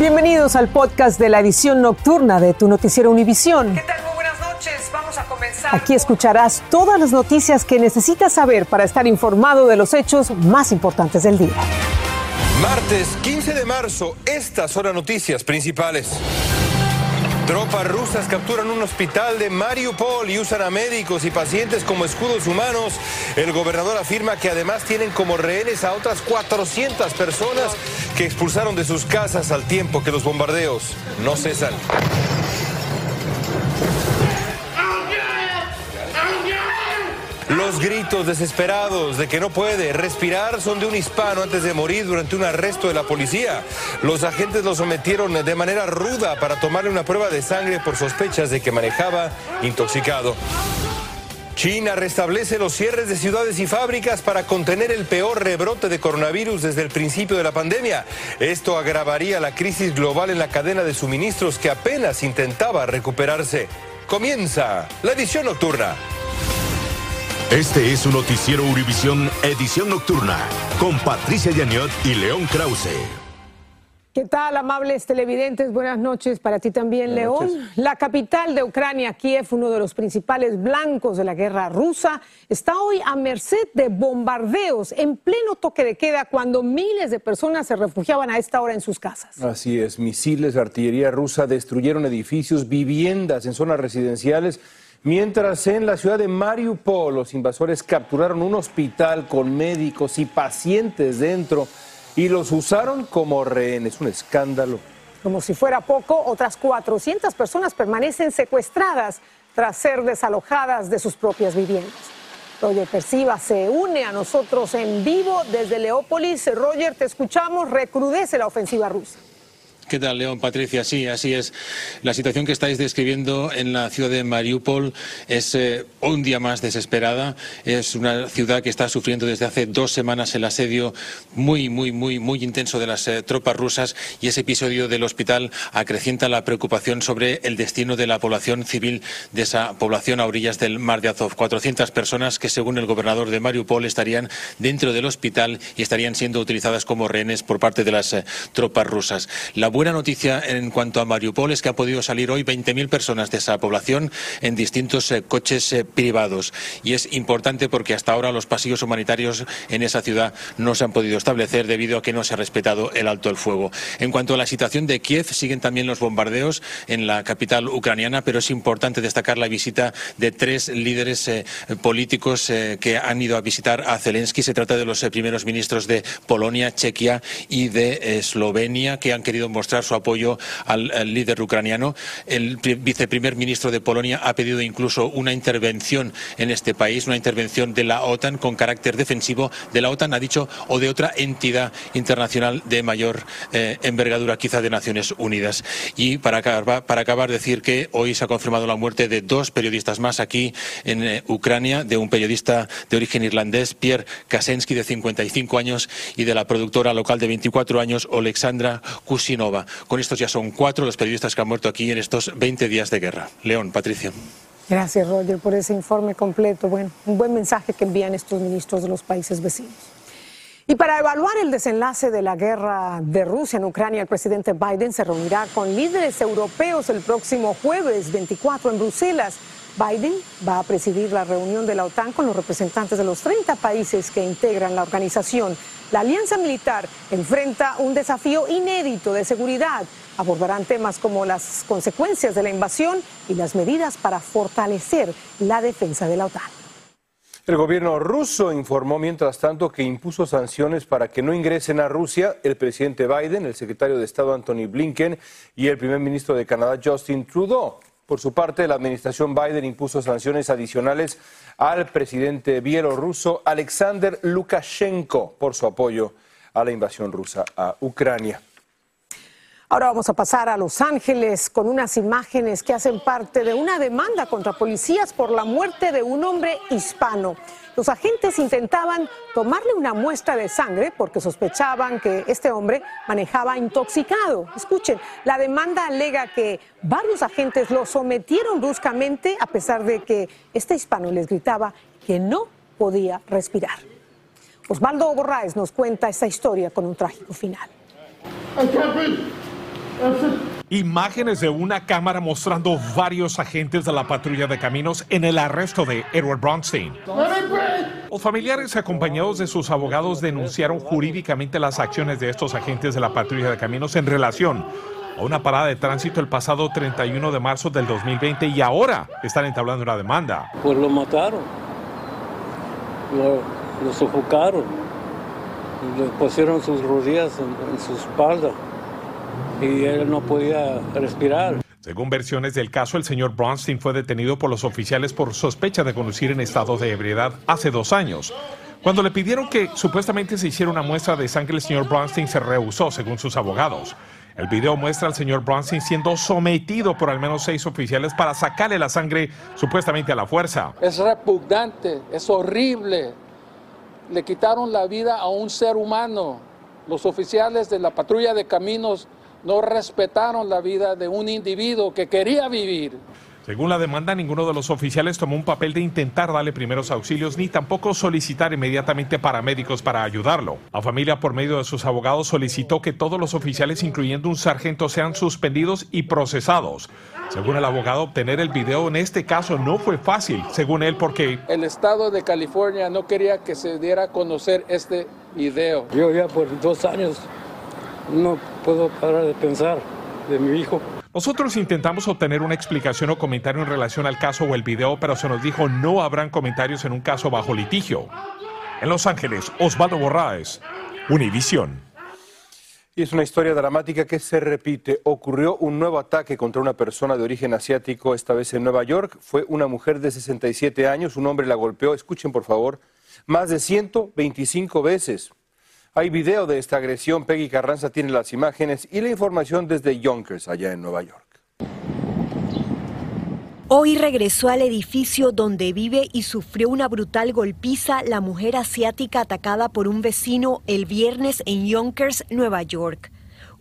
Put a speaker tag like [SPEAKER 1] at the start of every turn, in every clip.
[SPEAKER 1] Bienvenidos al podcast de la edición nocturna de tu noticiero Univisión.
[SPEAKER 2] ¿Qué tal? Muy buenas noches. Vamos a comenzar.
[SPEAKER 1] Aquí escucharás todas las noticias que necesitas saber para estar informado de los hechos más importantes del día.
[SPEAKER 3] Martes 15 de marzo, estas son las noticias principales. Tropas rusas capturan un hospital de Mariupol y usan a médicos y pacientes como escudos humanos. El gobernador afirma que además tienen como rehenes a otras 400 personas que expulsaron de sus casas al tiempo que los bombardeos no cesan. Los gritos desesperados de que no puede respirar son de un hispano antes de morir durante un arresto de la policía. Los agentes lo sometieron de manera ruda para tomarle una prueba de sangre por sospechas de que manejaba intoxicado. China restablece los cierres de ciudades y fábricas para contener el peor rebrote de coronavirus desde el principio de la pandemia. Esto agravaría la crisis global en la cadena de suministros que apenas intentaba recuperarse. Comienza la edición nocturna.
[SPEAKER 4] Este es su noticiero Univisión Edición Nocturna con Patricia Yaniot y León Krause.
[SPEAKER 1] ¿Qué tal, amables televidentes? Buenas noches para ti también, León. La capital de Ucrania, Kiev, uno de los principales blancos de la guerra rusa, está hoy a merced de bombardeos en pleno toque de queda cuando miles de personas se refugiaban a esta hora en sus casas.
[SPEAKER 5] Así es, misiles de artillería rusa destruyeron edificios, viviendas en zonas residenciales Mientras en la ciudad de Mariupol los invasores capturaron un hospital con médicos y pacientes dentro y los usaron como rehenes. Un escándalo.
[SPEAKER 1] Como si fuera poco, otras 400 personas permanecen secuestradas tras ser desalojadas de sus propias viviendas. Roger Persiva se une a nosotros en vivo desde Leópolis. Roger, te escuchamos. Recrudece la ofensiva rusa.
[SPEAKER 6] ¿Qué tal, León? Patricia, sí, así es. La situación que estáis describiendo en la ciudad de Mariupol es eh, un día más desesperada. Es una ciudad que está sufriendo desde hace dos semanas el asedio muy, muy, muy, muy intenso de las eh, tropas rusas y ese episodio del hospital acrecienta la preocupación sobre el destino de la población civil de esa población a orillas del mar de Azov. 400 personas que, según el gobernador de Mariupol, estarían dentro del hospital y estarían siendo utilizadas como rehenes por parte de las eh, tropas rusas. Buena noticia en cuanto a Mariupol es que ha podido salir hoy 20.000 personas de esa población en distintos eh, coches eh, privados. Y es importante porque hasta ahora los pasillos humanitarios en esa ciudad no se han podido establecer debido a que no se ha respetado el alto el fuego. En cuanto a la situación de Kiev, siguen también los bombardeos en la capital ucraniana, pero es importante destacar la visita de tres líderes eh, políticos que han ido a visitar a Zelensky. Se trata de los primeros ministros de Polonia, Chequia y de Eslovenia que han querido mostrar su apoyo al, líder ucraniano. El viceprimer ministro de Polonia ha pedido incluso una intervención en este país, una intervención de la OTAN con carácter defensivo de la OTAN, ha dicho, o de otra entidad internacional de mayor eh, envergadura, quizá de Naciones Unidas. Y para acabar, para acabar, decir que hoy se ha confirmado la muerte de dos periodistas más aquí en eh, Ucrania, de un periodista de origen irlandés, Pierre Kasensky, de 55 años, y de la productora local de 24 años, Alexandra Kusinova. Con estos ya son cuatro los periodistas que han muerto aquí en estos 20 días de guerra. León, Patricia.
[SPEAKER 1] Gracias, Roger, por ese informe completo. Bueno, un buen mensaje que envían estos ministros de los países vecinos. Y para evaluar el desenlace de la guerra de Rusia en Ucrania, el presidente Biden se reunirá con líderes europeos el próximo jueves 24 en Bruselas. Biden va a presidir la reunión de la OTAN con los representantes de los 30 países que integran la organización. La alianza militar enfrenta un desafío inédito de seguridad. Abordarán temas como las consecuencias de la invasión y las medidas para fortalecer la defensa de la OTAN.
[SPEAKER 5] El gobierno ruso informó, mientras tanto, que impuso sanciones para que no ingresen a Rusia el presidente Biden, el secretario de Estado Anthony Blinken y el primer ministro de Canadá Justin Trudeau. Por su parte, la administración Biden impuso sanciones adicionales al presidente bielorruso Alexander Lukashenko por su apoyo a la invasión rusa a Ucrania.
[SPEAKER 1] Ahora vamos a pasar a Los Ángeles con unas imágenes que hacen parte de una demanda contra policías por la muerte de un hombre hispano. Los agentes intentaban tomarle una muestra de sangre porque sospechaban que este hombre manejaba intoxicado. Escuchen, la demanda alega que varios agentes lo sometieron bruscamente a pesar de que este hispano les gritaba que no podía respirar. Osvaldo Borraes nos cuenta esta historia con un trágico final.
[SPEAKER 7] Imágenes de una cámara mostrando varios agentes de la patrulla de caminos en el arresto de Edward Bronstein. Los familiares acompañados de sus abogados denunciaron jurídicamente las acciones de estos agentes de la patrulla de caminos en relación a una parada de tránsito el pasado 31 de marzo del 2020 y ahora están entablando una demanda.
[SPEAKER 8] Pues lo mataron, lo, lo sofocaron, le pusieron sus rodillas en, en su espalda y él no podía respirar.
[SPEAKER 7] Según versiones del caso, el señor Bronstein fue detenido por los oficiales por sospecha de conducir en estado de ebriedad hace dos años. Cuando le pidieron que supuestamente se hiciera una muestra de sangre, el señor Bronstein se rehusó, según sus abogados. El video muestra al señor Bronstein siendo sometido por al menos seis oficiales para sacarle la sangre supuestamente a la fuerza.
[SPEAKER 9] Es repugnante, es horrible. Le quitaron la vida a un ser humano. Los oficiales de la patrulla de caminos no respetaron la vida de un individuo que quería vivir.
[SPEAKER 7] Según la demanda, ninguno de los oficiales tomó un papel de intentar darle primeros auxilios ni tampoco solicitar inmediatamente paramédicos para ayudarlo. La familia, por medio de sus abogados, solicitó que todos los oficiales, incluyendo un sargento, sean suspendidos y procesados. Según el abogado, obtener el video en este caso no fue fácil, según él, porque
[SPEAKER 9] El estado de California no quería que se diera a conocer este video.
[SPEAKER 8] Yo ya por dos años no puedo parar de pensar de mi hijo.
[SPEAKER 7] Nosotros intentamos obtener una explicación o comentario en relación al caso o el video, pero se nos dijo no habrán comentarios en un caso bajo litigio. En Los Ángeles, Osvaldo Borraes, Univisión.
[SPEAKER 5] Y es una historia dramática que se repite. Ocurrió un nuevo ataque contra una persona de origen asiático, esta vez en Nueva York. Fue una mujer de 67 años, un hombre la golpeó, escuchen por favor, más de 125 veces. Hay video de esta agresión, Peggy Carranza tiene las imágenes y la información desde Yonkers, allá en Nueva York.
[SPEAKER 10] Hoy regresó al edificio donde vive y sufrió una brutal golpiza la mujer asiática atacada por un vecino el viernes en Yonkers, Nueva York.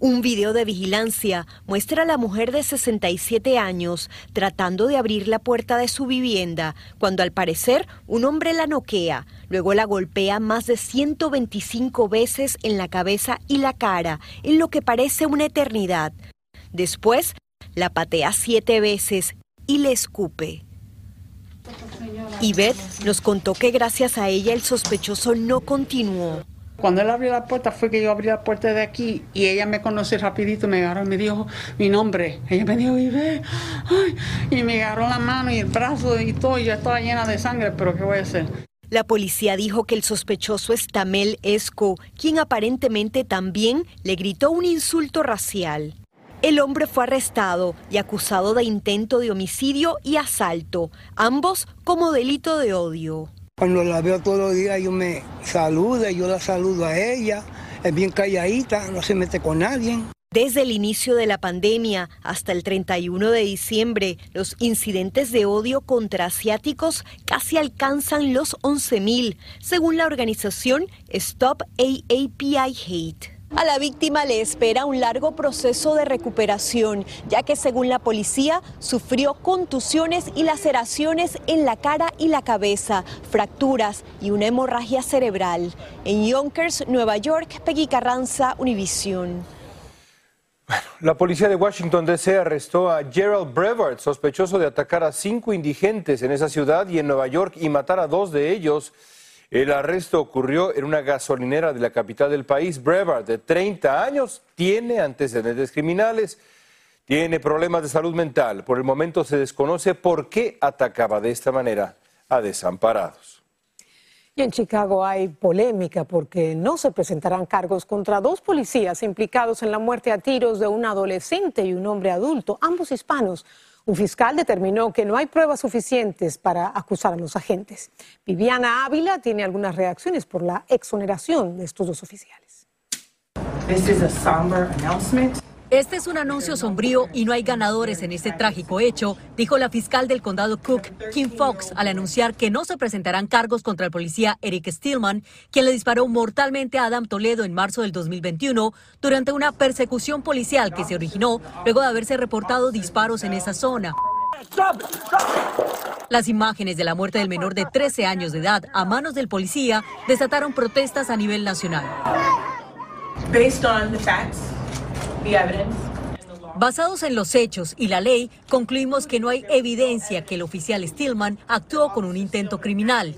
[SPEAKER 10] Un video de vigilancia muestra a la mujer de 67 años tratando de abrir la puerta de su vivienda cuando al parecer un hombre la noquea, luego la golpea más de 125 veces en la cabeza y la cara, en lo que parece una eternidad. Después la patea siete veces y le escupe. Yvette nos contó que gracias a ella el sospechoso no continuó.
[SPEAKER 11] Cuando él abrió la puerta fue que yo abrí la puerta de aquí y ella me conoció rapidito, me agarró y me dijo mi nombre. Ella me dijo, ay, y me agarró la mano y el brazo y todo, y yo estaba llena de sangre, pero ¿qué voy a hacer?
[SPEAKER 10] La policía dijo que el sospechoso es Tamel Esco, quien aparentemente también le gritó un insulto racial. El hombre fue arrestado y acusado de intento de homicidio y asalto, ambos como delito de odio.
[SPEAKER 12] Cuando la veo todos los días, yo me saludo, yo la saludo a ella. Es bien calladita, no se mete con nadie.
[SPEAKER 10] Desde el inicio de la pandemia hasta el 31 de diciembre, los incidentes de odio contra asiáticos casi alcanzan los 11.000, según la organización Stop AAPI Hate. A la víctima le espera un largo proceso de recuperación, ya que según la policía sufrió contusiones y laceraciones en la cara y la cabeza, fracturas y una hemorragia cerebral. En Yonkers, Nueva York, Peggy Carranza, Univisión.
[SPEAKER 5] La policía de Washington DC arrestó a Gerald Brevard, sospechoso de atacar a cinco indigentes en esa ciudad y en Nueva York y matar a dos de ellos. El arresto ocurrió en una gasolinera de la capital del país. Brevard, de 30 años, tiene antecedentes criminales, tiene problemas de salud mental. Por el momento se desconoce por qué atacaba de esta manera a desamparados.
[SPEAKER 1] Y en Chicago hay polémica porque no se presentarán cargos contra dos policías implicados en la muerte a tiros de un adolescente y un hombre adulto, ambos hispanos. Un fiscal determinó que no hay pruebas suficientes para acusar a los agentes. Viviana Ávila tiene algunas reacciones por la exoneración de estos dos oficiales.
[SPEAKER 13] Este es un anuncio sombrío y no hay ganadores en este trágico hecho, dijo la fiscal del condado Cook, Kim Fox, al anunciar que no se presentarán cargos contra el policía Eric Stillman, quien le disparó mortalmente a Adam Toledo en marzo del 2021 durante una persecución policial que se originó luego de haberse reportado disparos en esa zona. Las imágenes de la muerte del menor de 13 años de edad a manos del policía desataron protestas a nivel nacional. Basados en los hechos y la ley, concluimos que no hay evidencia que el oficial Stillman actuó con un intento criminal.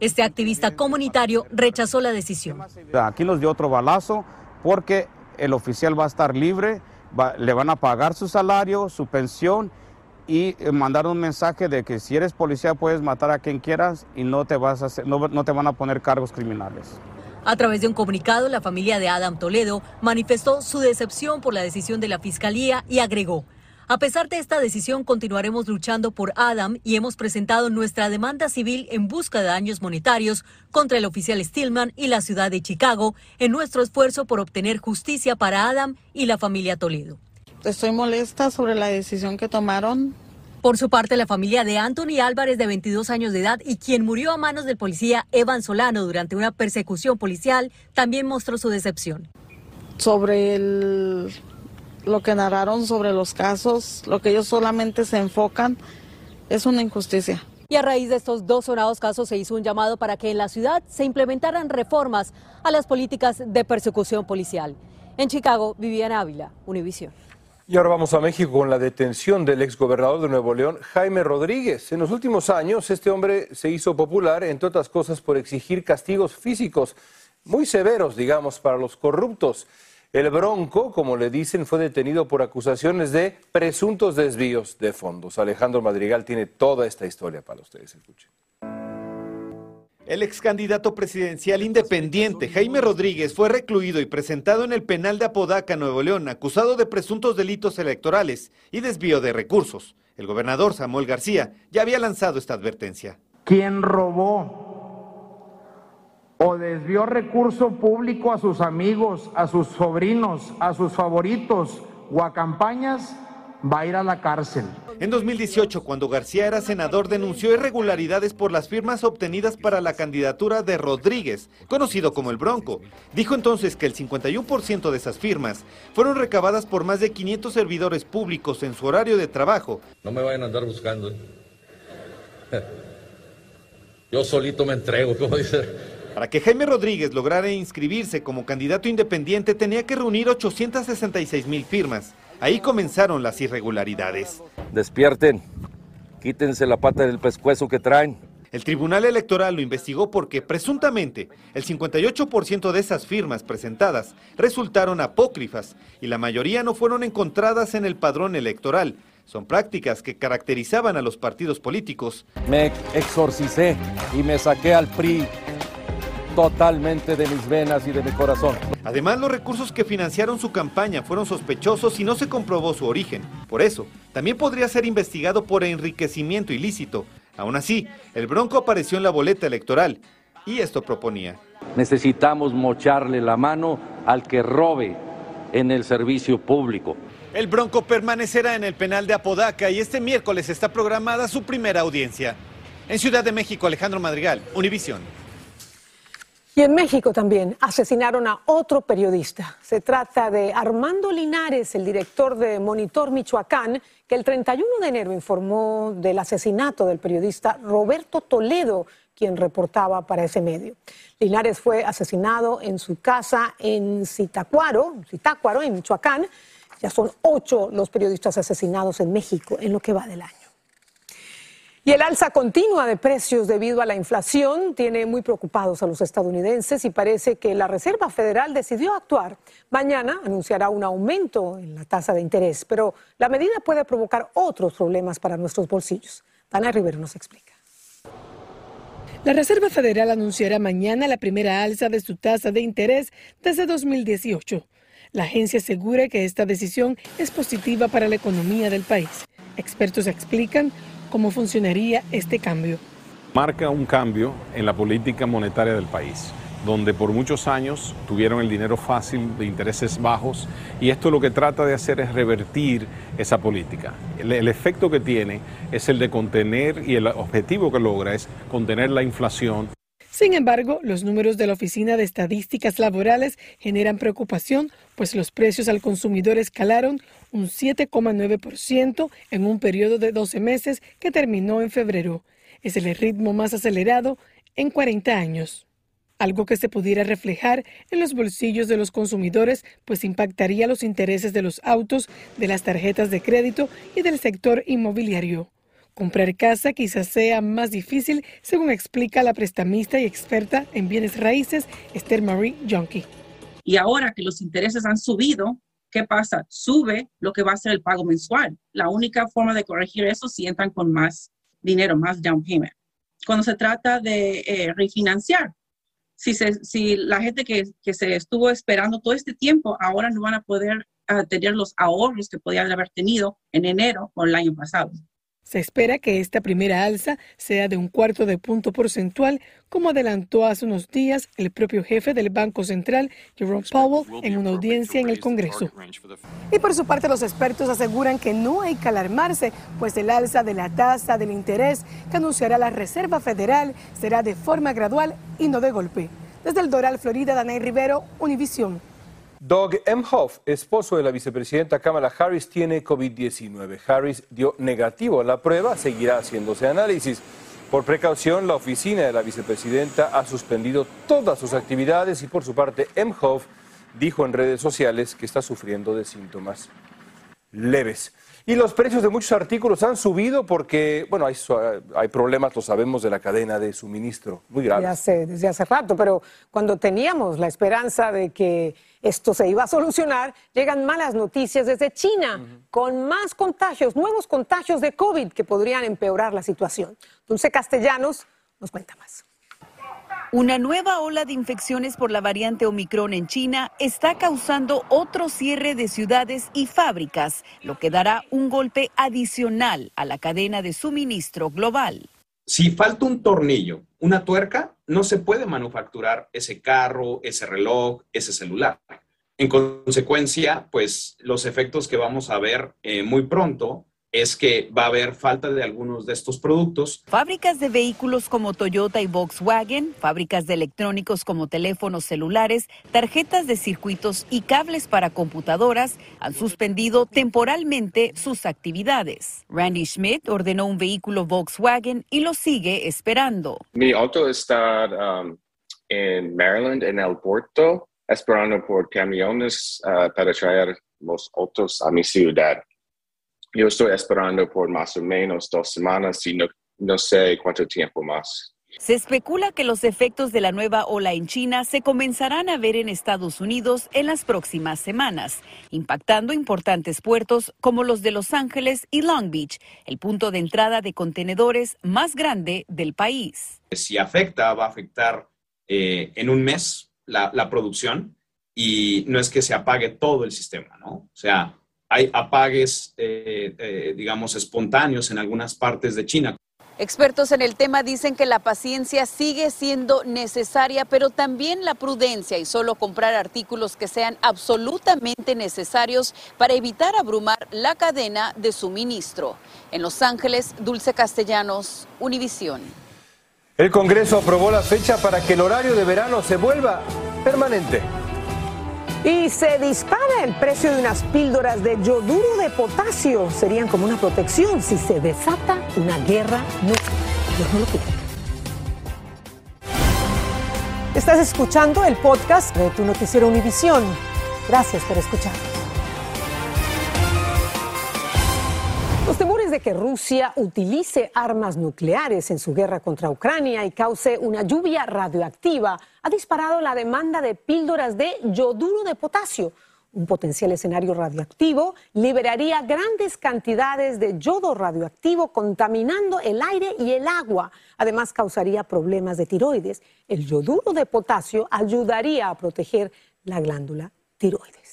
[SPEAKER 13] Este activista comunitario rechazó la decisión.
[SPEAKER 14] Aquí nos dio otro balazo porque el oficial va a estar libre, le van a pagar su salario, su pensión y eh, mandar un mensaje de que si eres policía puedes matar a quien quieras y no te, vas a no te van a poner cargos criminales.
[SPEAKER 13] A través de un comunicado, la familia de Adam Toledo manifestó su decepción por la decisión de la Fiscalía y agregó, a pesar de esta decisión, continuaremos luchando por Adam y hemos presentado nuestra demanda civil en busca de daños monetarios contra el oficial Stillman y la ciudad de Chicago en nuestro esfuerzo por obtener justicia para Adam y la familia Toledo.
[SPEAKER 11] Estoy molesta sobre la decisión que tomaron
[SPEAKER 13] por su parte, la familia de Anthony Álvarez, de 22 años de edad y quien murió a manos del policía Evan Solano durante una persecución policial, también mostró su decepción.
[SPEAKER 11] Sobre lo que narraron sobre los casos, lo que ellos solamente se enfocan, es una injusticia.
[SPEAKER 13] Y a raíz de estos dos sonados casos se hizo un llamado para que en la ciudad se implementaran reformas a las políticas de persecución policial. En Chicago, Viviana Ávila, Univisión.
[SPEAKER 5] Y ahora vamos a México con la detención del exgobernador de Nuevo León, Jaime Rodríguez. En los últimos años, este hombre se hizo popular, entre otras cosas, por exigir castigos físicos muy severos, digamos, para los corruptos. El Bronco, como le dicen, fue detenido por acusaciones de presuntos desvíos de fondos. Alejandro Madrigal tiene toda esta historia para ustedes. Escuchen.
[SPEAKER 15] El ex candidato presidencial independiente Jaime Rodríguez fue recluido y presentado en el penal de Apodaca, Nuevo León, acusado de presuntos delitos electorales y desvío de recursos. El gobernador Samuel García ya había lanzado esta advertencia.
[SPEAKER 16] ¿Quién robó o desvió recurso público a sus amigos, a sus sobrinos, a sus favoritos o a campañas? Va a ir a la cárcel.
[SPEAKER 15] En 2018, cuando García era senador, denunció irregularidades por las firmas obtenidas para la candidatura de Rodríguez, conocido como el Bronco. Dijo entonces que el 51% de esas firmas fueron recabadas por más de 500 servidores públicos en su horario de trabajo.
[SPEAKER 17] No me vayan a andar buscando. ¿eh? Yo solito me entrego, como dice.
[SPEAKER 15] Para que Jaime Rodríguez lograra inscribirse como candidato independiente tenía que reunir 866 mil firmas. Ahí comenzaron las irregularidades.
[SPEAKER 17] Despierten, quítense la pata del pescuezo que traen.
[SPEAKER 15] El Tribunal Electoral lo investigó porque presuntamente el 58% de esas firmas presentadas resultaron apócrifas y la mayoría no fueron encontradas en el padrón electoral. Son prácticas que caracterizaban a los partidos políticos.
[SPEAKER 17] Me exorcicé y me saqué al PRI totalmente de mis venas y de mi corazón.
[SPEAKER 15] Además, los recursos que financiaron su campaña fueron sospechosos y no se comprobó su origen. Por eso, también podría ser investigado por enriquecimiento ilícito. Aún así, el Bronco apareció en la boleta electoral y esto proponía.
[SPEAKER 17] Necesitamos mocharle la mano al que robe en el servicio público.
[SPEAKER 15] El Bronco permanecerá en el penal de Apodaca y este miércoles está programada su primera audiencia. En Ciudad de México, Alejandro Madrigal, Univisión.
[SPEAKER 1] Y en México también asesinaron a otro periodista. Se trata de Armando Linares, el director de Monitor Michoacán, que el 31 de enero informó del asesinato del periodista Roberto Toledo, quien reportaba para ese medio. Linares fue asesinado en su casa en Zitácuaro, Zitácuaro, en Michoacán. Ya son ocho los periodistas asesinados en México en lo que va del año. Y el alza continua de precios debido a la inflación tiene muy preocupados a los estadounidenses y parece que la Reserva Federal decidió actuar. Mañana anunciará un aumento en la tasa de interés, pero la medida puede provocar otros problemas para nuestros bolsillos. Tania Rivero nos explica.
[SPEAKER 18] La Reserva Federal anunciará mañana la primera alza de su tasa de interés desde 2018. La agencia asegura que esta decisión es positiva para la economía del país. Expertos explican cómo funcionaría este cambio.
[SPEAKER 19] Marca un cambio en la política monetaria del país donde por muchos años tuvieron el dinero fácil de intereses bajos y esto lo que trata de hacer es revertir esa política. El, el, efecto que tiene es el de contener y el objetivo que logra es contener la inflación.
[SPEAKER 18] Sin embargo, los números de la Oficina de Estadísticas Laborales generan preocupación, pues los precios al consumidor escalaron un 7,9% en un periodo de 12 meses que terminó en febrero. Es el ritmo más acelerado en 40 años. algo que se pudiera reflejar en los bolsillos de los consumidores, pues impactaría los intereses de los autos, de las tarjetas de crédito y del sector inmobiliario. Comprar casa quizás sea más difícil, según explica la prestamista y experta en bienes raíces Esther Marie Junkie.
[SPEAKER 20] Y ahora que los intereses han subido, ¿qué pasa? Sube lo que va a ser el pago mensual. La única forma de corregir eso es si entran con más dinero, más down payment. Cuando se trata de eh, refinanciar, si, si la gente que, que, se estuvo esperando todo este tiempo, ahora no van a poder uh, tener los ahorros que podían haber tenido en enero o el año pasado.
[SPEAKER 18] Se espera que esta primera alza sea de un cuarto de punto porcentual, como adelantó hace unos días el propio jefe del Banco Central, Jerome Powell, en una audiencia en el Congreso. Y por su parte, los expertos aseguran que no hay que alarmarse, pues el alza de la tasa del interés que anunciará la Reserva Federal será de forma gradual y no de golpe. Desde el Doral, Florida, Danay Rivero, Univisión.
[SPEAKER 5] Doug Emhoff, esposo de la vicepresidenta Kamala Harris, tiene COVID-19. Harris dio negativo a la prueba, seguirá haciéndose análisis. Por precaución, la oficina de la vicepresidenta ha suspendido todas sus actividades y por su parte, Emhoff dijo en redes sociales que está sufriendo de síntomas leves. Y los precios de muchos artículos han subido porque, bueno, hay, hay problemas, lo sabemos, de la cadena de suministro, muy graves.
[SPEAKER 1] Ya sé, desde hace rato, pero cuando teníamos la esperanza de que esto se iba a solucionar, llegan malas noticias desde China, con más contagios, nuevos contagios de COVID que podrían empeorar la situación. Dulce Castellanos nos cuenta más.
[SPEAKER 21] Una nueva ola de infecciones por la variante Omicron en China está causando otro cierre de ciudades y fábricas, lo que dará un golpe adicional a la cadena de suministro global.
[SPEAKER 22] Si falta un tornillo, una tuerca, no se puede manufacturar ese carro, ese reloj, ese celular. En consecuencia, pues los efectos que vamos a ver eh, muy pronto es que va a haber falta de algunos de estos productos.
[SPEAKER 21] Fábricas de vehículos como Toyota y Volkswagen, fábricas de electrónicos como teléfonos celulares, tarjetas de circuitos y cables para computadoras han suspendido temporalmente sus actividades. Randy Schmidt ordenó un vehículo Volkswagen y lo sigue esperando.
[SPEAKER 23] Mi auto está um, en Maryland, en el puerto, esperando por camiones uh, para traer los autos a mi ciudad. Yo estoy esperando por más o menos dos semanas y no, sé cuánto tiempo más.
[SPEAKER 21] Se especula que los efectos de la nueva ola en China se comenzarán a ver en Estados Unidos en las próximas semanas, impactando importantes puertos como los de Los Ángeles y Long Beach, el punto de entrada de contenedores más grande del país.
[SPEAKER 22] Si afecta, va a afectar eh, en un mes la, la producción y no es que se apague todo el sistema, ¿no? O sea, hay apagues, eh, eh, digamos, espontáneos en algunas partes de China.
[SPEAKER 21] Expertos en el tema dicen que la paciencia sigue siendo necesaria, pero también la prudencia y solo comprar artículos que sean absolutamente necesarios para evitar abrumar la cadena de suministro. En Los Ángeles, Dulce Castellanos, Univisión.
[SPEAKER 5] El Congreso aprobó la fecha para que el horario de verano se vuelva permanente.
[SPEAKER 1] Y se dispara el precio de unas píldoras de yoduro de potasio. Serían como una protección si se desata una guerra nuclear. no lo Estás escuchando el podcast de tu noticiero Univisión. Gracias por escucharnos. De que Rusia utilice armas nucleares en su guerra contra Ucrania y cause una lluvia radioactiva ha disparado la demanda de píldoras de yoduro de potasio. Un potencial escenario radioactivo liberaría grandes cantidades de yodo radioactivo contaminando el aire y el agua. Además, causaría problemas de tiroides. El yoduro de potasio ayudaría a proteger la glándula tiroides.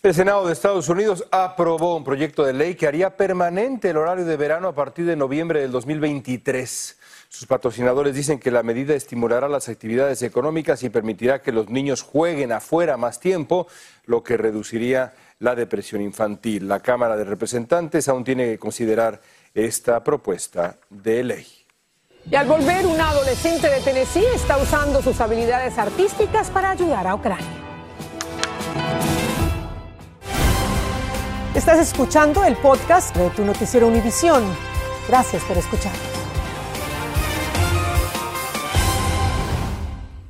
[SPEAKER 5] El Senado de Estados Unidos aprobó un proyecto de ley que haría permanente el horario de verano a partir de noviembre del 2023. Sus patrocinadores dicen que la medida estimulará las actividades económicas y permitirá que los niños jueguen afuera más tiempo, lo que reduciría la depresión infantil. La Cámara de Representantes aún tiene que considerar esta propuesta de ley.
[SPEAKER 1] Y al volver, un adolescente de Tennessee está usando sus habilidades artísticas para ayudar a Ucrania. Estás escuchando el podcast de tu noticiero Univisión. Gracias por escuchar.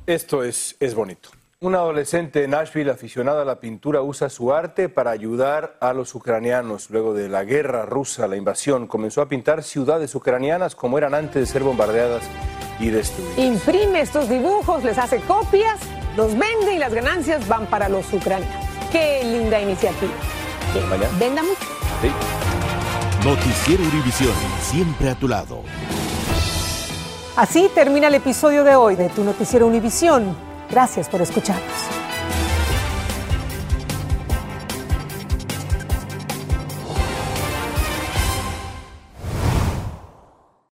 [SPEAKER 5] Esto es, es bonito. Un adolescente de Nashville aficionada a la pintura usa su arte para ayudar a los ucranianos. Luego de la guerra rusa, la invasión, comenzó a pintar ciudades ucranianas como eran antes de ser bombardeadas y destruidas.
[SPEAKER 1] Imprime estos dibujos, les hace copias, los vende y las ganancias van para los ucranianos. Qué linda iniciativa. Venda mucho.
[SPEAKER 24] Noticiero Univisión, siempre a tu lado.
[SPEAKER 1] Así termina el episodio de hoy de Tu Noticiero Univisión. Gracias por escucharnos.